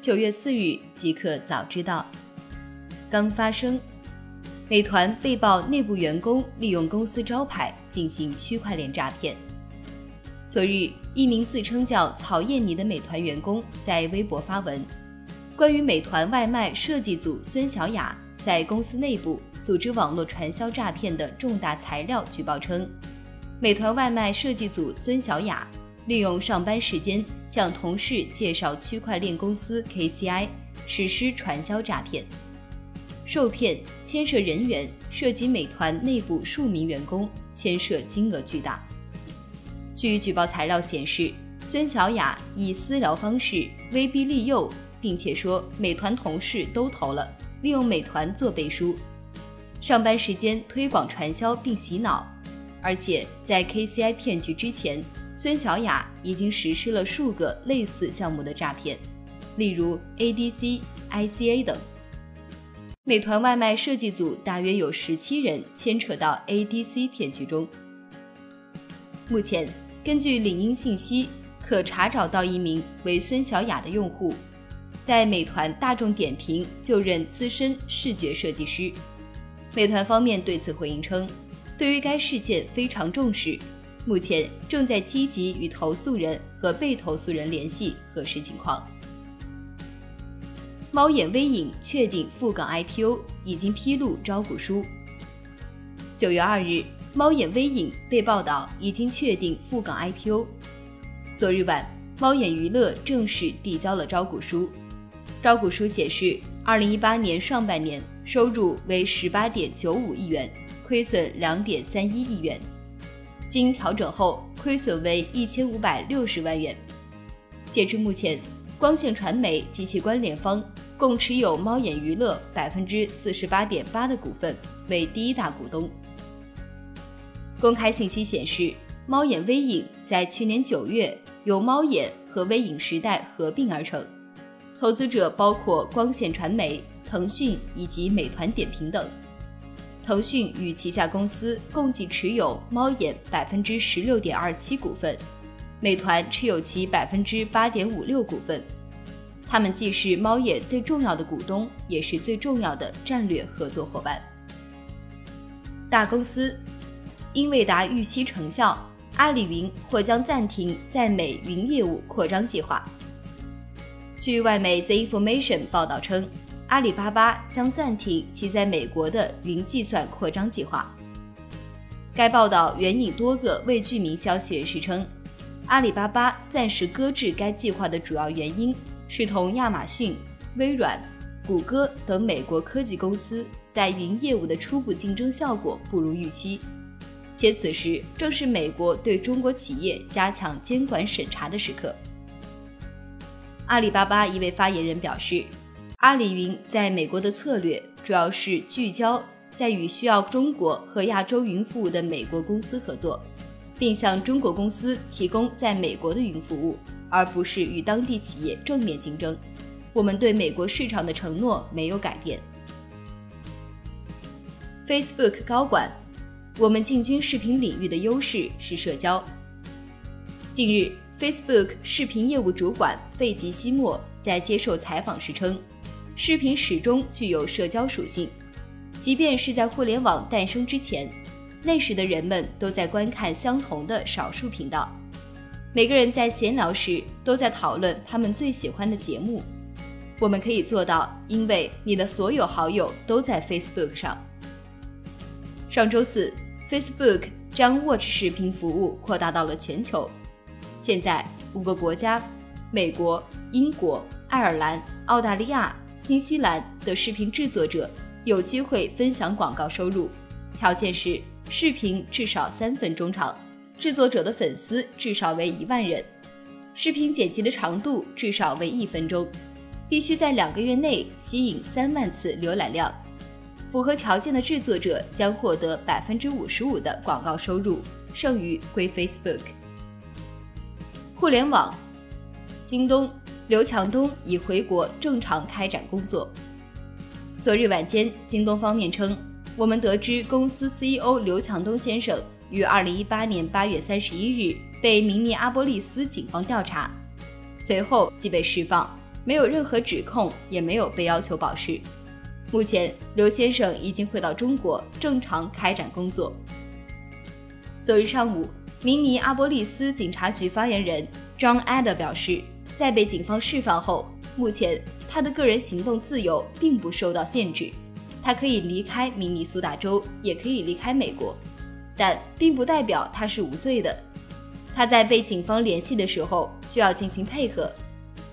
九月四日即可早知道。刚发生，美团被曝内部员工利用公司招牌进行区块链诈骗。昨日，一名自称叫曹艳妮的美团员工在微博发文，关于美团外卖设计组孙小雅在公司内部组织网络传销诈骗的重大材料举报称，美团外卖设计组孙小雅利用上班时间向同事介绍区块链公司 KCI，实施传销诈骗。受骗牵涉人员涉及美团内部数名员工，牵涉金额巨大。据举报材料显示，孙小雅以私聊方式威逼利诱，并且说美团同事都投了，利用美团做背书，上班时间推广传销并洗脑。而且在 KCI 骗局之前，孙小雅已经实施了数个类似项目的诈骗，例如 ADC、ICA 等。美团外卖设计组大约有十七人牵扯到 ADC 骗局中。目前，根据领英信息，可查找到一名为孙小雅的用户，在美团大众点评就任资深视觉设计师。美团方面对此回应称，对于该事件非常重视，目前正在积极与投诉人和被投诉人联系核实情况。猫眼微影确定赴港 IPO，已经披露招股书。九月二日，猫眼微影被报道已经确定赴港 IPO。昨日晚，猫眼娱乐正式递交了招股书。招股书显示，二零一八年上半年收入为十八点九五亿元，亏损两点三一亿元，经调整后亏损为一千五百六十万元。截至目前，光线传媒及其关联方。共持有猫眼娱乐百分之四十八点八的股份，为第一大股东。公开信息显示，猫眼微影在去年九月由猫眼和微影时代合并而成，投资者包括光线传媒、腾讯以及美团点评等。腾讯与旗下公司共计持有猫眼百分之十六点二七股份，美团持有其百分之八点五六股份。他们既是猫眼最重要的股东，也是最重要的战略合作伙伴。大公司英伟达预期成效，阿里云或将暂停在美云业务扩张计划。据外媒 The Information 报道称，阿里巴巴将暂停其在美国的云计算扩张计划。该报道援引多个未具名消息人士称，阿里巴巴暂时搁置该计划的主要原因。是同亚马逊、微软、谷歌等美国科技公司在云业务的初步竞争效果不如预期，且此时正是美国对中国企业加强监管审查的时刻。阿里巴巴一位发言人表示，阿里云在美国的策略主要是聚焦在与需要中国和亚洲云服务的美国公司合作，并向中国公司提供在美国的云服务。而不是与当地企业正面竞争。我们对美国市场的承诺没有改变。Facebook 高管，我们进军视频领域的优势是社交。近日，Facebook 视频业务主管费吉西莫在接受采访时称，视频始终具有社交属性，即便是在互联网诞生之前，那时的人们都在观看相同的少数频道。每个人在闲聊时都在讨论他们最喜欢的节目。我们可以做到，因为你的所有好友都在 Facebook 上。上周四，Facebook 将 Watch 视频服务扩大到了全球。现在，五个国家——美国、英国、爱尔兰、澳大利亚、新西兰的视频制作者有机会分享广告收入，条件是视频至少三分钟长。制作者的粉丝至少为一万人，视频剪辑的长度至少为一分钟，必须在两个月内吸引三万次浏览量。符合条件的制作者将获得百分之五十五的广告收入，剩余归 Facebook。互联网，京东刘强东已回国正常开展工作。昨日晚间，京东方面称，我们得知公司 CEO 刘强东先生。于二零一八年八月三十一日被明尼阿波利斯警方调查，随后即被释放，没有任何指控，也没有被要求保释。目前，刘先生已经回到中国，正常开展工作。昨日上午，明尼阿波利斯警察局发言人 John Adder 表示，在被警方释放后，目前他的个人行动自由并不受到限制，他可以离开明尼苏达州，也可以离开美国，但并不代表他是无罪的。他在被警方联系的时候需要进行配合。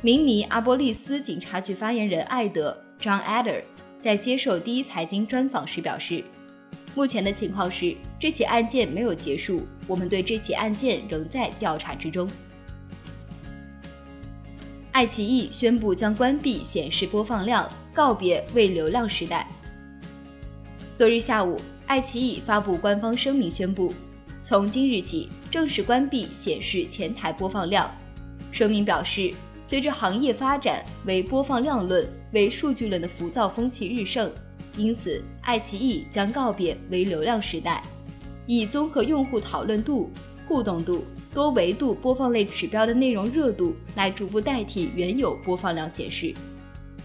明尼阿波利斯警察局发言人艾德 John Adder。在接受第一财经专访时表示，目前的情况是这起案件没有结束，我们对这起案件仍在调查之中。爱奇艺宣布将关闭显示播放量，告别为流量时代。昨日下午，爱奇艺发布官方声明宣布，从今日起正式关闭显示前台播放量。声明表示，随着行业发展为播放量论。为数据论的浮躁风气日盛，因此爱奇艺将告别为流量时代，以综合用户讨论度、互动度、多维度播放类指标的内容热度来逐步代替原有播放量显示。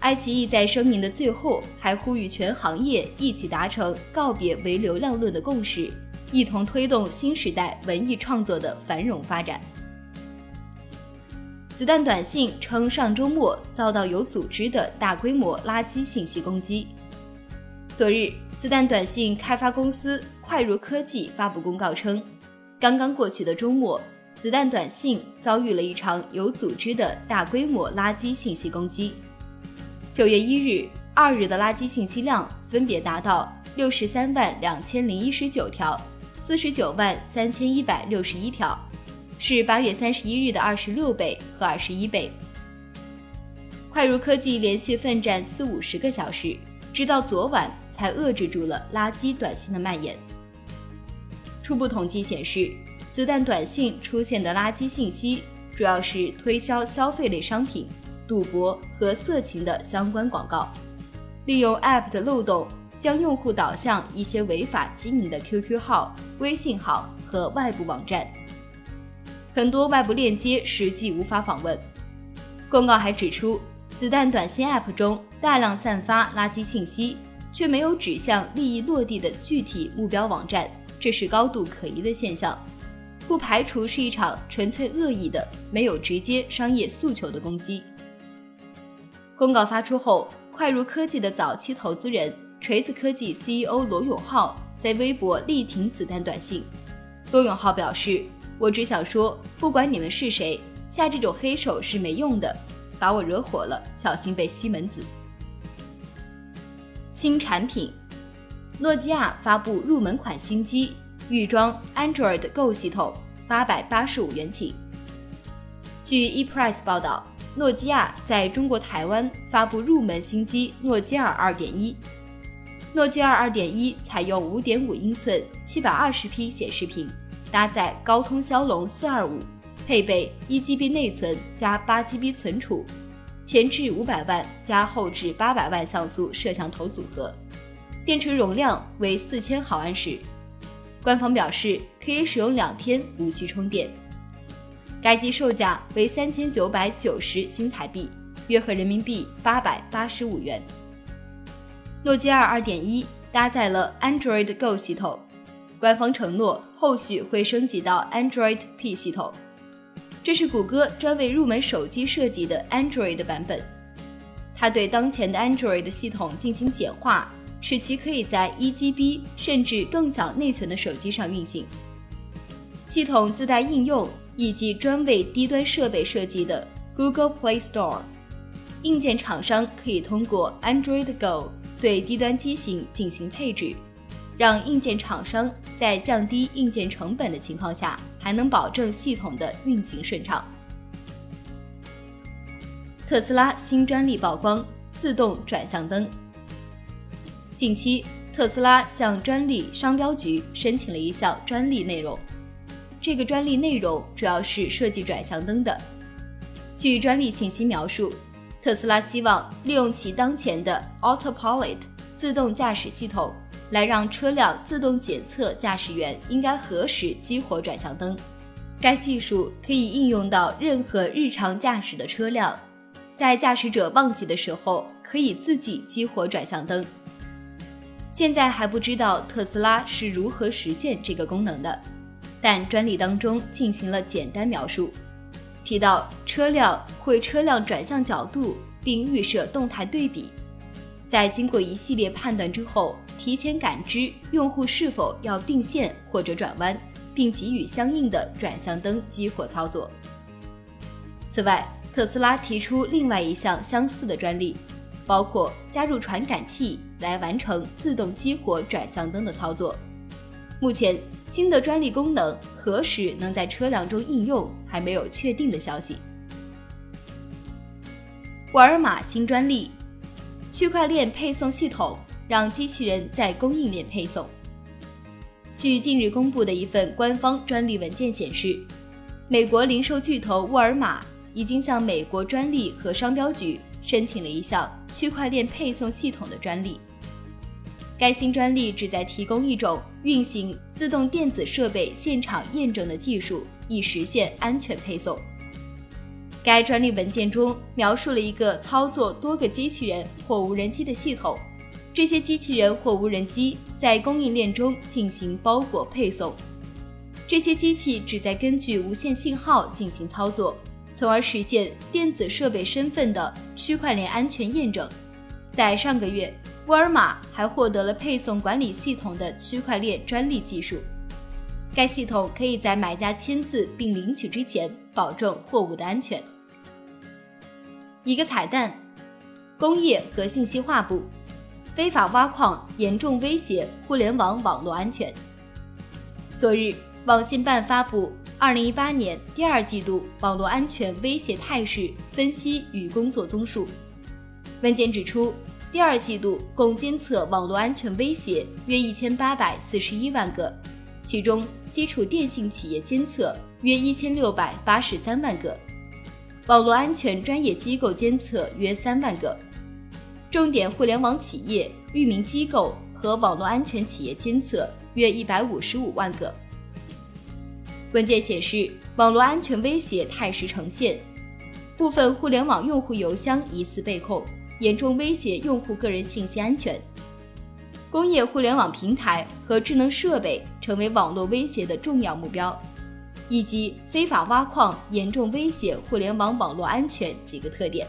爱奇艺在声明的最后还呼吁全行业一起达成告别为流量论的共识，一同推动新时代文艺创作的繁荣发展。子弹短信称，上周末遭到有组织的大规模垃圾信息攻击。昨日，子弹短信开发公司快如科技发布公告称，刚刚过去的周末，子弹短信遭遇了一场有组织的大规模垃圾信息攻击。九月一日、二日的垃圾信息量分别达到六十三万两千零一十九条、四十九万三千一百六十一条。是八月三十一日的二十六倍和二十一倍。快如科技连续奋战四五十个小时，直到昨晚才遏制住了垃圾短信的蔓延。初步统计显示，子弹短信出现的垃圾信息主要是推销消费类商品、赌博和色情的相关广告，利用 App 的漏洞将用户导向一些违法经营的 QQ 号、微信号和外部网站。很多外部链接实际无法访问。公告还指出，子弹短信 App 中大量散发垃圾信息，却没有指向利益落地的具体目标网站，这是高度可疑的现象，不排除是一场纯粹恶意的、没有直接商业诉求的攻击。公告发出后，快如科技的早期投资人锤子科技 CEO 罗永浩在微博力挺子弹短信。罗永浩表示。我只想说，不管你们是谁，下这种黑手是没用的，把我惹火了，小心被西门子。新产品，诺基亚发布入门款新机，预装 Android Go 系统，八百八十五元起。据 ePrice 报道，诺基亚在中国台湾发布入门新机诺基亚二点一。诺基亚二点一采用五点五英寸七百二十 P 显示屏。搭载高通骁龙四二五，配备一 GB 内存加八 GB 存储，前置五百万加后置八百万像素摄像头组合，电池容量为四千毫安时。官方表示可以使用两天，无需充电。该机售价为三千九百九十新台币，约合人民币八百八十五元。诺基亚二点一搭载了 Android Go 系统。官方承诺后续会升级到 Android P 系统，这是谷歌专为入门手机设计的 Android 版本。它对当前的 Android 系统进行简化，使其可以在 1GB 甚至更小内存的手机上运行。系统自带应用以及专为低端设备设计的 Google Play Store，硬件厂商可以通过 Android Go 对低端机型进行配置。让硬件厂商在降低硬件成本的情况下，还能保证系统的运行顺畅。特斯拉新专利曝光：自动转向灯。近期，特斯拉向专利商标局申请了一项专利内容，这个专利内容主要是设计转向灯的。据专利信息描述，特斯拉希望利用其当前的 Autopilot 自动驾驶系统。来让车辆自动检测驾驶员应该何时激活转向灯。该技术可以应用到任何日常驾驶的车辆，在驾驶者忘记的时候可以自己激活转向灯。现在还不知道特斯拉是如何实现这个功能的，但专利当中进行了简单描述，提到车辆会车辆转向角度并预设动态对比，在经过一系列判断之后，提前感知用户是否要并线或者转弯，并给予相应的转向灯激活操作。此外，特斯拉提出另外一项相似的专利。包括加入传感器来完成自动激活转向灯的操作。目前，新的专利功能何时能在车辆中应用，还没有确定的消息。沃尔玛新专利：区块链配送系统让机器人在供应链配送。据近日公布的一份官方专利文件显示，美国零售巨头沃尔玛已经向美国专利和商标局。申请了一项区块链配送系统的专利。该新专利旨在提供一种运行自动电子设备现场验证的技术，以实现安全配送。该专利文件中描述了一个操作多个机器人或无人机的系统，这些机器人或无人机在供应链中进行包裹配送。这些机器旨在根据无线信号进行操作。从而实现电子设备身份的区块链安全验证。在上个月，沃尔玛还获得了配送管理系统的区块链专利技术。该系统可以在买家签字并领取之前保证货物的安全。一个彩蛋：工业和信息化部非法挖矿严重威胁互联网网络安全。昨日，网信办发布。二零一八年第二季度网络安全威胁态势分析与工作综述。文件指出，第二季度共监测网络安全威胁约一千八百四十一万个，其中基础电信企业监测约一千六百八十三万个，网络安全专业机构监测约三万个，重点互联网企业、域名机构和网络安全企业监测约一百五十五万个。文件显示，网络安全威胁态势呈现，部分互联网用户邮箱疑似被控，严重威胁用户个人信息安全。工业互联网平台和智能设备成为网络威胁的重要目标，以及非法挖矿严重威胁互联网网络安全几个特点。